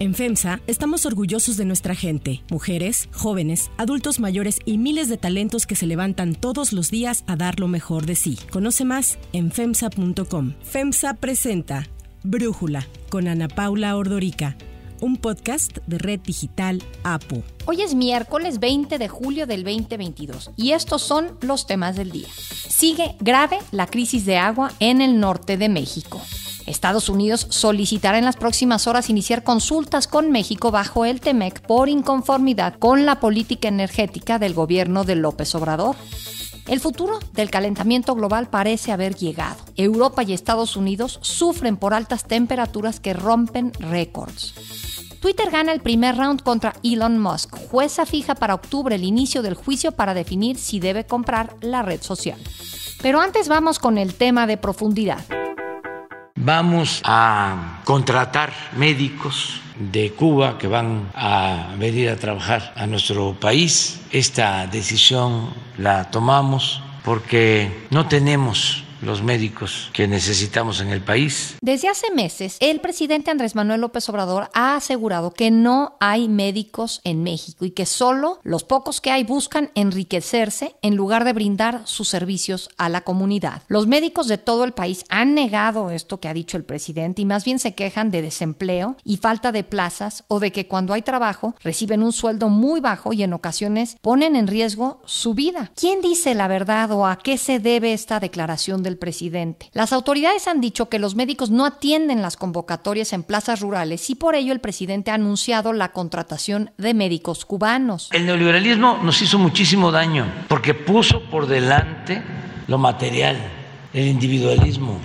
En FEMSA estamos orgullosos de nuestra gente, mujeres, jóvenes, adultos mayores y miles de talentos que se levantan todos los días a dar lo mejor de sí. Conoce más en FEMSA.com. FEMSA presenta Brújula con Ana Paula Ordorica un podcast de Red Digital APO. Hoy es miércoles 20 de julio del 2022 y estos son los temas del día. Sigue grave la crisis de agua en el norte de México. Estados Unidos solicitará en las próximas horas iniciar consultas con México bajo el TEMEC por inconformidad con la política energética del gobierno de López Obrador. El futuro del calentamiento global parece haber llegado. Europa y Estados Unidos sufren por altas temperaturas que rompen récords. Twitter gana el primer round contra Elon Musk. Jueza fija para octubre el inicio del juicio para definir si debe comprar la red social. Pero antes vamos con el tema de profundidad. Vamos a contratar médicos de Cuba que van a venir a trabajar a nuestro país. Esta decisión la tomamos porque no tenemos los médicos que necesitamos en el país. Desde hace meses, el presidente Andrés Manuel López Obrador ha asegurado que no hay médicos en México y que solo los pocos que hay buscan enriquecerse en lugar de brindar sus servicios a la comunidad. Los médicos de todo el país han negado esto que ha dicho el presidente y más bien se quejan de desempleo y falta de plazas o de que cuando hay trabajo reciben un sueldo muy bajo y en ocasiones ponen en riesgo su vida. ¿Quién dice la verdad o a qué se debe esta declaración de presidente. Las autoridades han dicho que los médicos no atienden las convocatorias en plazas rurales y por ello el presidente ha anunciado la contratación de médicos cubanos. El neoliberalismo nos hizo muchísimo daño porque puso por delante lo material, el individualismo,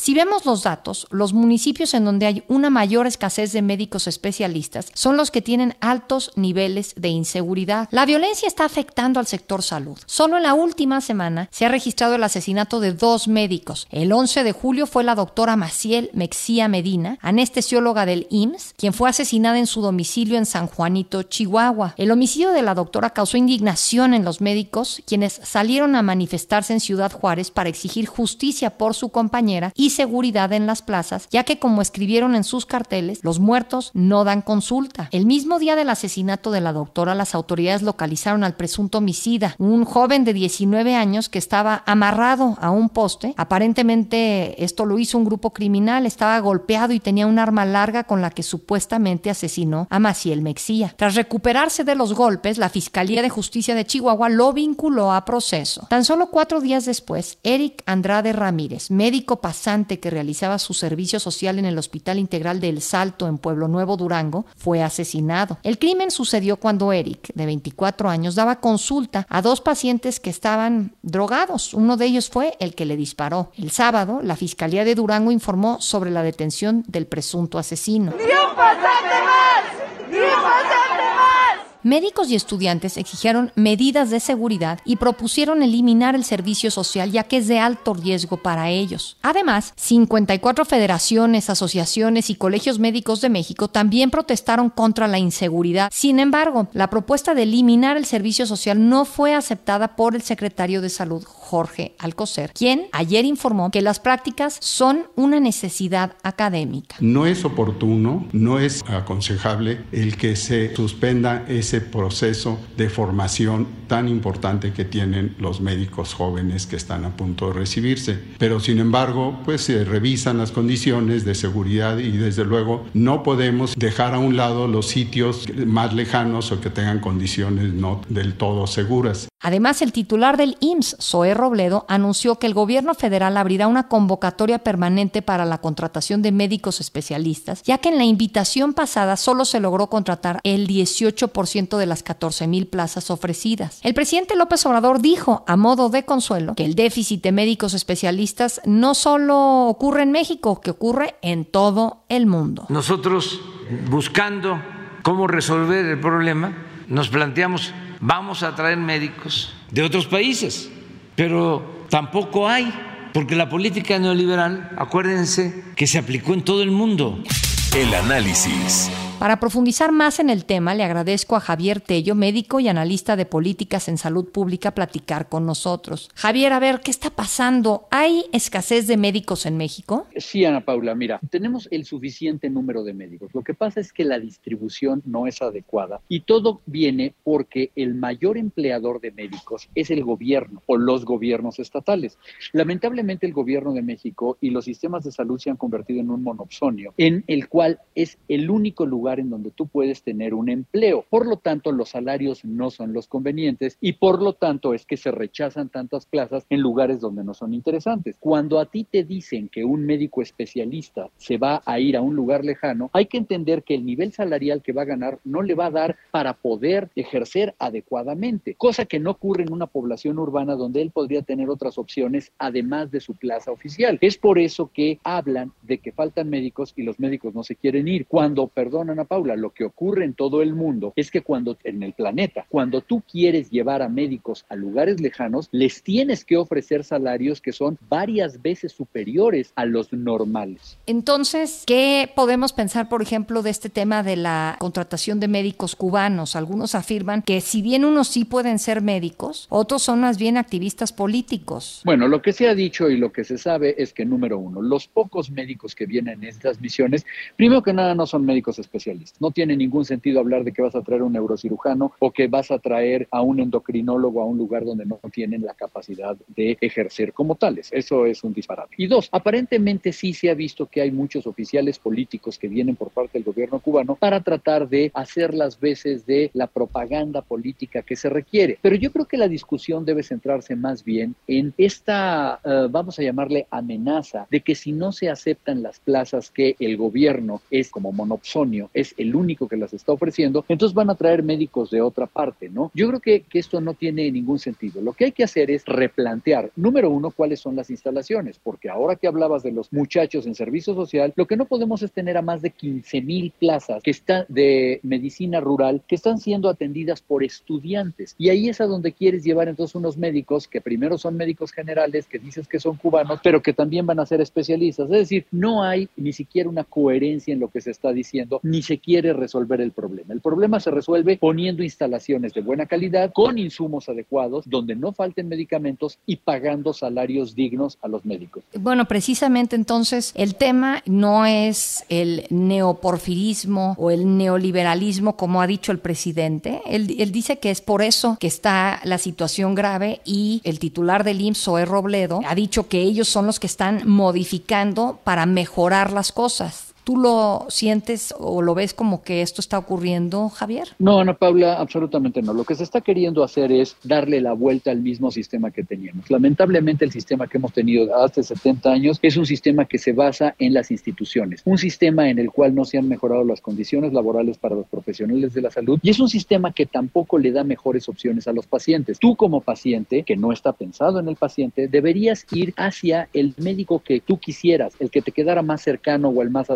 si vemos los datos, los municipios en donde hay una mayor escasez de médicos especialistas son los que tienen altos niveles de inseguridad. La violencia está afectando al sector salud. Solo en la última semana se ha registrado el asesinato de dos médicos. El 11 de julio fue la doctora Maciel Mexía Medina, anestesióloga del IMSS, quien fue asesinada en su domicilio en San Juanito, Chihuahua. El homicidio de la doctora causó indignación en los médicos, quienes salieron a manifestarse en Ciudad Juárez para exigir justicia por su compañera y seguridad en las plazas, ya que como escribieron en sus carteles, los muertos no dan consulta. El mismo día del asesinato de la doctora, las autoridades localizaron al presunto homicida, un joven de 19 años que estaba amarrado a un poste. Aparentemente esto lo hizo un grupo criminal, estaba golpeado y tenía un arma larga con la que supuestamente asesinó a Maciel Mexía. Tras recuperarse de los golpes, la Fiscalía de Justicia de Chihuahua lo vinculó a proceso. Tan solo cuatro días después, Eric Andrade Ramírez, médico pasante que realizaba su servicio social en el Hospital Integral del Salto en Pueblo Nuevo, Durango, fue asesinado. El crimen sucedió cuando Eric, de 24 años, daba consulta a dos pacientes que estaban drogados. Uno de ellos fue el que le disparó. El sábado, la Fiscalía de Durango informó sobre la detención del presunto asesino. Médicos y estudiantes exigieron medidas de seguridad y propusieron eliminar el servicio social ya que es de alto riesgo para ellos. Además, 54 federaciones, asociaciones y colegios médicos de México también protestaron contra la inseguridad. Sin embargo, la propuesta de eliminar el servicio social no fue aceptada por el secretario de Salud, Jorge Alcocer, quien ayer informó que las prácticas son una necesidad académica. No es oportuno, no es aconsejable el que se suspenda ese proceso de formación tan importante que tienen los médicos jóvenes que están a punto de recibirse. Pero sin embargo, pues se revisan las condiciones de seguridad y desde luego no podemos dejar a un lado los sitios más lejanos o que tengan condiciones no del todo seguras. Además, el titular del IMSS, Zoé Robledo, anunció que el gobierno federal abrirá una convocatoria permanente para la contratación de médicos especialistas, ya que en la invitación pasada solo se logró contratar el 18% de las 14 mil plazas ofrecidas. El presidente López Obrador dijo, a modo de consuelo, que el déficit de médicos especialistas no solo ocurre en México, que ocurre en todo el mundo. Nosotros, buscando cómo resolver el problema, nos planteamos vamos a traer médicos de otros países, pero tampoco hay, porque la política neoliberal, acuérdense, que se aplicó en todo el mundo. El análisis. Para profundizar más en el tema, le agradezco a Javier Tello, médico y analista de políticas en salud pública, platicar con nosotros. Javier, a ver, ¿qué está pasando? ¿Hay escasez de médicos en México? Sí, Ana Paula, mira, tenemos el suficiente número de médicos. Lo que pasa es que la distribución no es adecuada y todo viene porque el mayor empleador de médicos es el gobierno o los gobiernos estatales. Lamentablemente el gobierno de México y los sistemas de salud se han convertido en un monopsonio en el cual es el único lugar en donde tú puedes tener un empleo. Por lo tanto, los salarios no son los convenientes y por lo tanto es que se rechazan tantas plazas en lugares donde no son interesantes. Cuando a ti te dicen que un médico especialista se va a ir a un lugar lejano, hay que entender que el nivel salarial que va a ganar no le va a dar para poder ejercer adecuadamente, cosa que no ocurre en una población urbana donde él podría tener otras opciones además de su plaza oficial. Es por eso que hablan de que faltan médicos y los médicos no se quieren ir. Cuando, perdón Ana Paula, lo que ocurre en todo el mundo es que cuando en el planeta, cuando tú quieres llevar a médicos a lugares lejanos, les tienes que ofrecer salarios que son varias veces superiores a los normales. Entonces, ¿qué podemos pensar, por ejemplo, de este tema de la contratación de médicos cubanos? Algunos afirman que si bien unos sí pueden ser médicos, otros son más bien activistas políticos. Bueno, lo que se ha dicho y lo que se sabe es que, número uno, los pocos médicos que vienen en estas misiones, primero que nada no son médicos especialistas. No tiene ningún sentido hablar de que vas a traer un neurocirujano o que vas a traer a un endocrinólogo a un lugar donde no tienen la capacidad de ejercer como tales. Eso es un disparate. Y dos, aparentemente sí se ha visto que hay muchos oficiales políticos que vienen por parte del gobierno cubano para tratar de hacer las veces de la propaganda política que se requiere. Pero yo creo que la discusión debe centrarse más bien en esta, uh, vamos a llamarle amenaza, de que si no se aceptan las plazas que el gobierno es como monopsonio, es el único que las está ofreciendo, entonces van a traer médicos de otra parte, ¿no? Yo creo que, que esto no tiene ningún sentido. Lo que hay que hacer es replantear, número uno, cuáles son las instalaciones, porque ahora que hablabas de los muchachos en servicio social, lo que no podemos es tener a más de 15 mil plazas que están de medicina rural que están siendo atendidas por estudiantes. Y ahí es a donde quieres llevar entonces unos médicos que primero son médicos generales, que dices que son cubanos, pero que también van a ser especialistas. Es decir, no hay ni siquiera una coherencia en lo que se está diciendo, ni se quiere resolver el problema. El problema se resuelve poniendo instalaciones de buena calidad, con insumos adecuados, donde no falten medicamentos y pagando salarios dignos a los médicos. Bueno, precisamente entonces el tema no es el neoporfirismo o el neoliberalismo, como ha dicho el presidente. Él, dice que es por eso que está la situación grave y el titular del IMSS, Zoe Robledo, ha dicho que ellos son los que están modificando para mejorar las cosas. ¿Tú lo sientes o lo ves como que esto está ocurriendo, Javier? No, Ana Paula, absolutamente no. Lo que se está queriendo hacer es darle la vuelta al mismo sistema que teníamos. Lamentablemente el sistema que hemos tenido hace 70 años es un sistema que se basa en las instituciones, un sistema en el cual no se han mejorado las condiciones laborales para los profesionales de la salud y es un sistema que tampoco le da mejores opciones a los pacientes. Tú como paciente, que no está pensado en el paciente, deberías ir hacia el médico que tú quisieras, el que te quedara más cercano o el más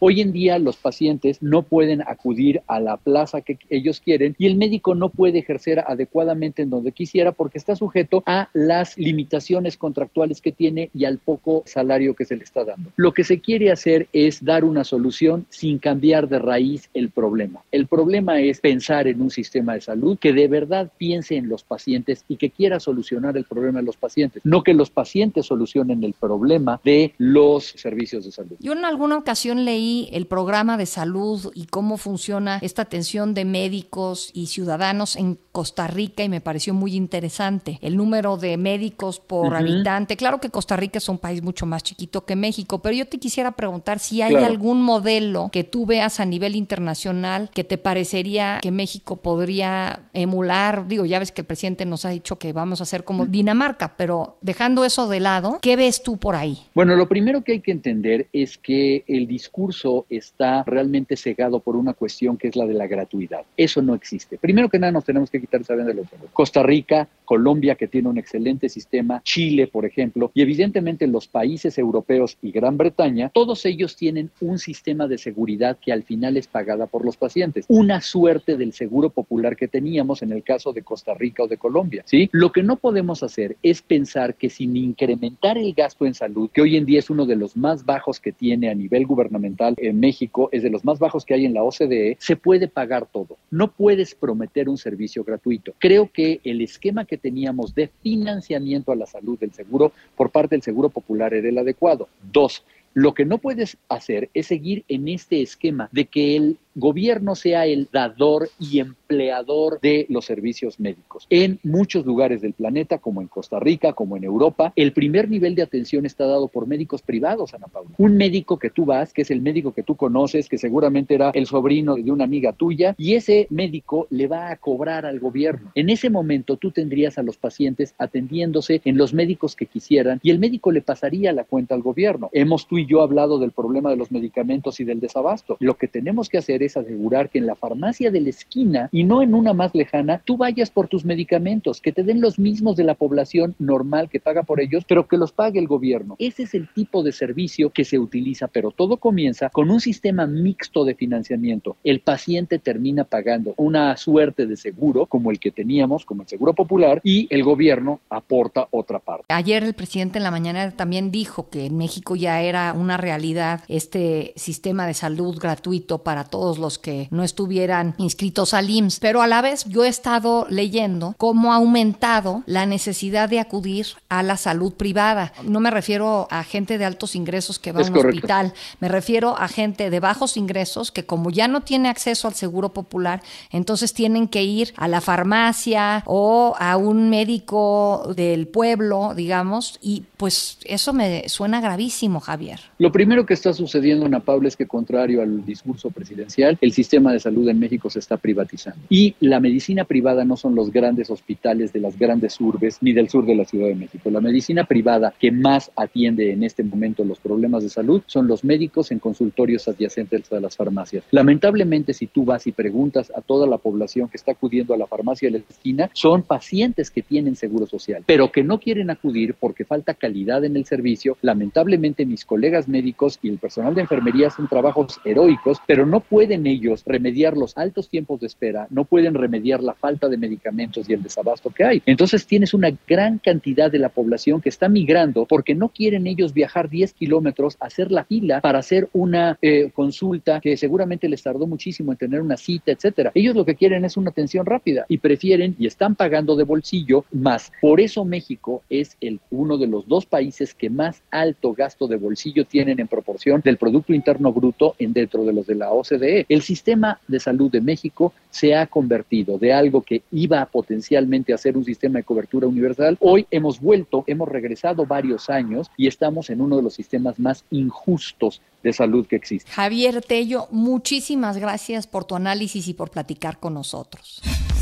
Hoy en día los pacientes no pueden acudir a la plaza que ellos quieren y el médico no puede ejercer adecuadamente en donde quisiera porque está sujeto a las limitaciones contractuales que tiene y al poco salario que se le está dando. Lo que se quiere hacer es dar una solución sin cambiar de raíz el problema. El problema es pensar en un sistema de salud que de verdad piense en los pacientes y que quiera solucionar el problema de los pacientes, no que los pacientes solucionen el problema de los servicios de salud. Yo en alguna ocasión leí el programa de salud y cómo funciona esta atención de médicos y ciudadanos en Costa Rica y me pareció muy interesante. El número de médicos por uh -huh. habitante. Claro que Costa Rica es un país mucho más chiquito que México, pero yo te quisiera preguntar si hay claro. algún modelo que tú veas a nivel internacional que te parecería que México podría emular. Digo, ya ves que el presidente nos ha dicho que vamos a ser como Dinamarca, pero dejando eso de lado, ¿qué ves tú por ahí? Bueno, lo primero que hay que entender es que el discurso discurso está realmente cegado por una cuestión que es la de la gratuidad. Eso no existe. Primero que nada nos tenemos que quitar esa venda de los ojos. Costa Rica, Colombia, que tiene un excelente sistema, Chile, por ejemplo, y evidentemente los países europeos y Gran Bretaña, todos ellos tienen un sistema de seguridad que al final es pagada por los pacientes. Una suerte del seguro popular que teníamos en el caso de Costa Rica o de Colombia. ¿sí? Lo que no podemos hacer es pensar que sin incrementar el gasto en salud, que hoy en día es uno de los más bajos que tiene a nivel gubernamental, en México es de los más bajos que hay en la OCDE, se puede pagar todo. No puedes prometer un servicio gratuito. Creo que el esquema que teníamos de financiamiento a la salud del seguro por parte del Seguro Popular era el adecuado. Dos, lo que no puedes hacer es seguir en este esquema de que el gobierno sea el dador y empleador de los servicios médicos. En muchos lugares del planeta, como en Costa Rica, como en Europa, el primer nivel de atención está dado por médicos privados, Ana Paula. Un médico que tú vas, que es el médico que tú conoces, que seguramente era el sobrino de una amiga tuya, y ese médico le va a cobrar al gobierno. En ese momento tú tendrías a los pacientes atendiéndose en los médicos que quisieran y el médico le pasaría la cuenta al gobierno. Hemos tú y yo hablado del problema de los medicamentos y del desabasto. Lo que tenemos que hacer es asegurar que en la farmacia de la esquina y no en una más lejana, tú vayas por tus medicamentos, que te den los mismos de la población normal que paga por ellos, pero que los pague el gobierno. Ese es el tipo de servicio que se utiliza, pero todo comienza con un sistema mixto de financiamiento. El paciente termina pagando una suerte de seguro como el que teníamos, como el Seguro Popular, y el gobierno aporta otra parte. Ayer el presidente en la mañana también dijo que en México ya era una realidad este sistema de salud gratuito para todos los que no estuvieran inscritos al IMSS, pero a la vez yo he estado leyendo cómo ha aumentado la necesidad de acudir a la salud privada. No me refiero a gente de altos ingresos que va a un hospital, me refiero a gente de bajos ingresos que como ya no tiene acceso al seguro popular, entonces tienen que ir a la farmacia o a un médico del pueblo, digamos, y pues eso me suena gravísimo, Javier. Lo primero que está sucediendo, Ana Paula, es que contrario al discurso presidencial, el sistema de salud en México se está privatizando. Y la medicina privada no son los grandes hospitales de las grandes urbes ni del sur de la Ciudad de México. La medicina privada que más atiende en este momento los problemas de salud son los médicos en consultorios adyacentes a las farmacias. Lamentablemente, si tú vas y preguntas a toda la población que está acudiendo a la farmacia de la esquina, son pacientes que tienen seguro social, pero que no quieren acudir porque falta calidad en el servicio. Lamentablemente, mis colegas médicos y el personal de enfermería hacen trabajos heroicos, pero no pueden ellos remediar los altos tiempos de espera, no pueden remediar la falta de medicamentos y el desabasto que hay. Entonces tienes una gran cantidad de la población que está migrando porque no quieren ellos viajar 10 kilómetros, hacer la fila para hacer una eh, consulta que seguramente les tardó muchísimo en tener una cita, etcétera. Ellos lo que quieren es una atención rápida y prefieren y están pagando de bolsillo más. Por eso México es el uno de los dos países que más alto gasto de bolsillo tienen en proporción del Producto Interno Bruto en dentro de los de la OCDE. El sistema de salud de México se ha convertido de algo que iba potencialmente a ser un sistema de cobertura universal. Hoy hemos vuelto, hemos regresado varios años y estamos en uno de los sistemas más injustos de salud que existe. Javier Tello, muchísimas gracias por tu análisis y por platicar con nosotros.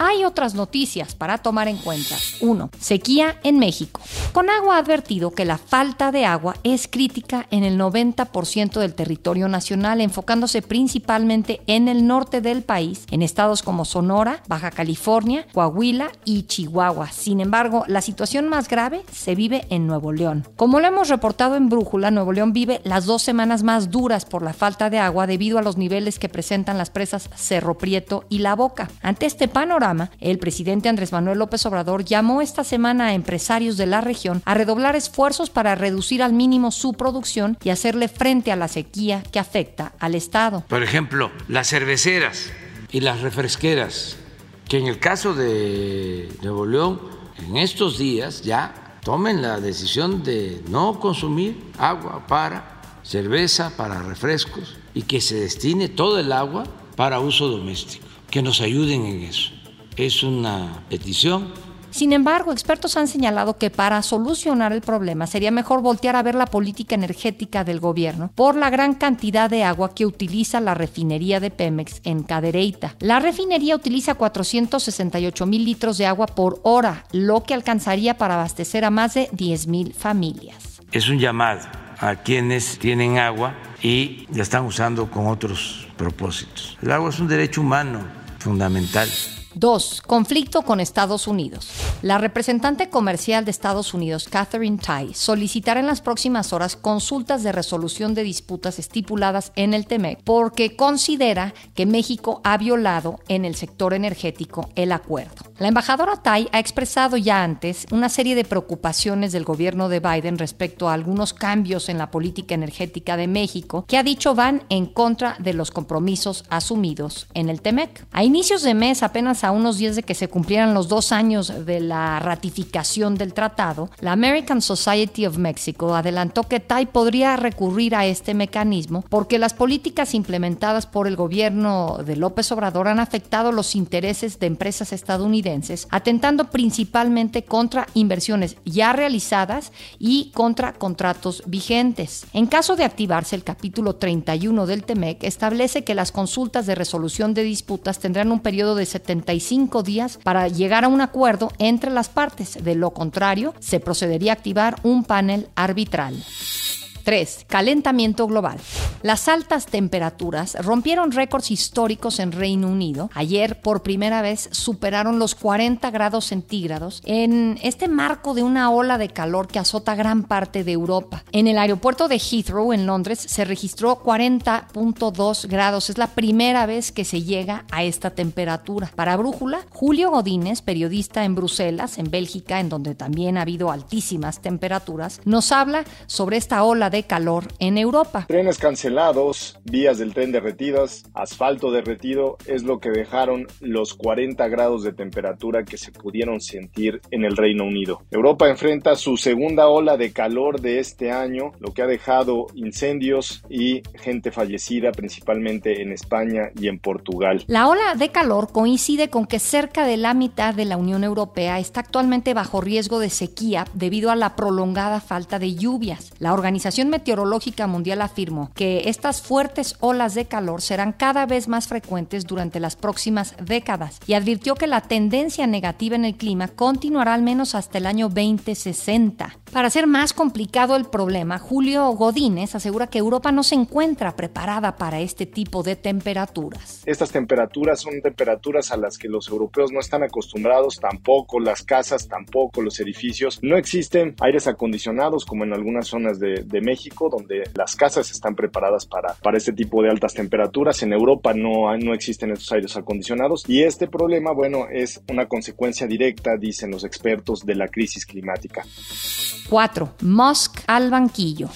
Hay otras noticias para tomar en cuenta. 1. Sequía en México. Conagua ha advertido que la falta de agua es crítica en el 90% del territorio nacional, enfocándose principalmente en el norte del país, en estados como Sonora, Baja California, Coahuila y Chihuahua. Sin embargo, la situación más grave se vive en Nuevo León. Como lo hemos reportado en Brújula, Nuevo León vive las dos semanas más duras por la falta de agua debido a los niveles que presentan las presas Cerro Prieto y La Boca. Ante este panorama, el presidente Andrés Manuel López Obrador llamó esta semana a empresarios de la región a redoblar esfuerzos para reducir al mínimo su producción y hacerle frente a la sequía que afecta al Estado. Por ejemplo, las cerveceras y las refresqueras, que en el caso de Nuevo León, en estos días ya tomen la decisión de no consumir agua para cerveza, para refrescos y que se destine todo el agua para uso doméstico, que nos ayuden en eso es una petición. Sin embargo, expertos han señalado que para solucionar el problema sería mejor voltear a ver la política energética del gobierno por la gran cantidad de agua que utiliza la refinería de Pemex en Cadereyta. La refinería utiliza 468 mil litros de agua por hora, lo que alcanzaría para abastecer a más de 10 mil familias. Es un llamado a quienes tienen agua y la están usando con otros propósitos. El agua es un derecho humano fundamental. 2. Conflicto con Estados Unidos. La representante comercial de Estados Unidos, Catherine Tai, solicitará en las próximas horas consultas de resolución de disputas estipuladas en el TEMEC porque considera que México ha violado en el sector energético el acuerdo. La embajadora Tai ha expresado ya antes una serie de preocupaciones del gobierno de Biden respecto a algunos cambios en la política energética de México que ha dicho van en contra de los compromisos asumidos en el TEMEC. A inicios de mes, apenas a unos días de que se cumplieran los dos años de la ratificación del tratado, la American Society of Mexico adelantó que Tai podría recurrir a este mecanismo porque las políticas implementadas por el gobierno de López Obrador han afectado los intereses de empresas estadounidenses atentando principalmente contra inversiones ya realizadas y contra contratos vigentes. En caso de activarse el capítulo 31 del TEMEC, establece que las consultas de resolución de disputas tendrán un periodo de 75 días para llegar a un acuerdo entre las partes. De lo contrario, se procedería a activar un panel arbitral. 3. Calentamiento global. Las altas temperaturas rompieron récords históricos en Reino Unido. Ayer, por primera vez, superaron los 40 grados centígrados en este marco de una ola de calor que azota gran parte de Europa. En el aeropuerto de Heathrow, en Londres, se registró 40.2 grados. Es la primera vez que se llega a esta temperatura. Para Brújula, Julio Godínez, periodista en Bruselas, en Bélgica, en donde también ha habido altísimas temperaturas, nos habla sobre esta ola de calor en Europa. Trenes cancelados, vías del tren derretidas, asfalto derretido es lo que dejaron los 40 grados de temperatura que se pudieron sentir en el Reino Unido. Europa enfrenta su segunda ola de calor de este año, lo que ha dejado incendios y gente fallecida principalmente en España y en Portugal. La ola de calor coincide con que cerca de la mitad de la Unión Europea está actualmente bajo riesgo de sequía debido a la prolongada falta de lluvias. La Organización Meteorológica Mundial afirmó que estas fuertes olas de calor serán cada vez más frecuentes durante las próximas décadas y advirtió que la tendencia negativa en el clima continuará al menos hasta el año 2060. Para hacer más complicado el problema, Julio Godínez asegura que Europa no se encuentra preparada para este tipo de temperaturas. Estas temperaturas son temperaturas a las que los europeos no están acostumbrados, tampoco las casas, tampoco los edificios. No existen aires acondicionados como en algunas zonas de, México donde las casas están preparadas para, para este tipo de altas temperaturas. En Europa no, no existen estos aires acondicionados y este problema, bueno, es una consecuencia directa, dicen los expertos, de la crisis climática. 4. Musk al banquillo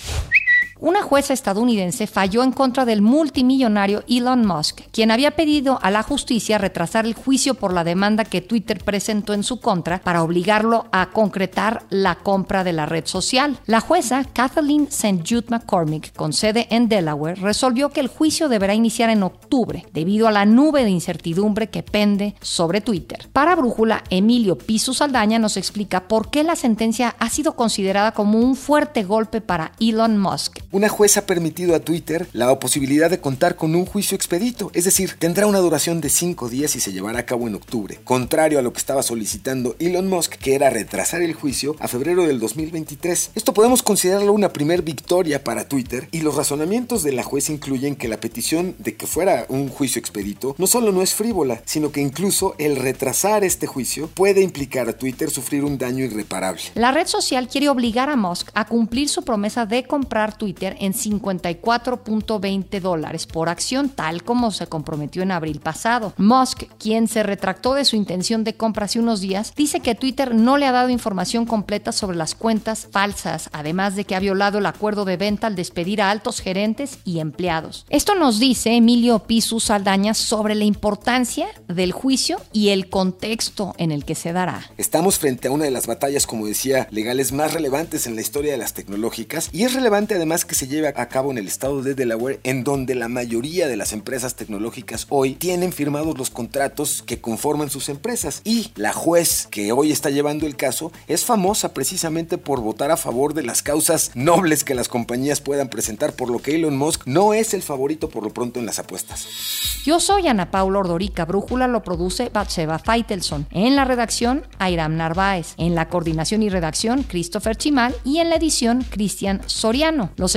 una jueza estadounidense falló en contra del multimillonario Elon Musk, quien había pedido a la justicia retrasar el juicio por la demanda que Twitter presentó en su contra para obligarlo a concretar la compra de la red social. La jueza Kathleen St. Jude McCormick, con sede en Delaware, resolvió que el juicio deberá iniciar en octubre, debido a la nube de incertidumbre que pende sobre Twitter. Para Brújula, Emilio Piso Saldaña nos explica por qué la sentencia ha sido considerada como un fuerte golpe para Elon Musk una jueza ha permitido a Twitter la posibilidad de contar con un juicio expedito, es decir, tendrá una duración de cinco días y se llevará a cabo en octubre, contrario a lo que estaba solicitando Elon Musk, que era retrasar el juicio a febrero del 2023. Esto podemos considerarlo una primer victoria para Twitter y los razonamientos de la jueza incluyen que la petición de que fuera un juicio expedito no solo no es frívola, sino que incluso el retrasar este juicio puede implicar a Twitter sufrir un daño irreparable. La red social quiere obligar a Musk a cumplir su promesa de comprar En 54.20 dólares por acción, tal como se comprometió en abril pasado. Musk, quien se retractó de su intención de compra hace unos días, dice que Twitter no le ha dado información completa sobre las cuentas falsas, además de que ha violado el acuerdo de venta al despedir a altos gerentes y empleados. Esto nos dice Emilio Pisu Saldaña sobre la importancia del juicio y el contexto en el que se dará. Estamos frente a una de las batallas, como decía, legales más relevantes en la historia de las tecnológicas y es relevante además que que se lleva a cabo en el estado de Delaware, en donde la mayoría de las empresas tecnológicas hoy tienen firmados los contratos que conforman sus empresas. Y la juez que hoy está llevando el caso es famosa precisamente por votar a favor de las causas nobles que las compañías puedan presentar, por lo que Elon Musk no es el favorito por lo pronto en las apuestas. Yo soy Ana Paula Ordorica, Brújula lo produce Batseba Feitelson. En la redacción, Airam Narváez. En la coordinación y redacción, Christopher Chimal. Y en la edición, Cristian Soriano. Los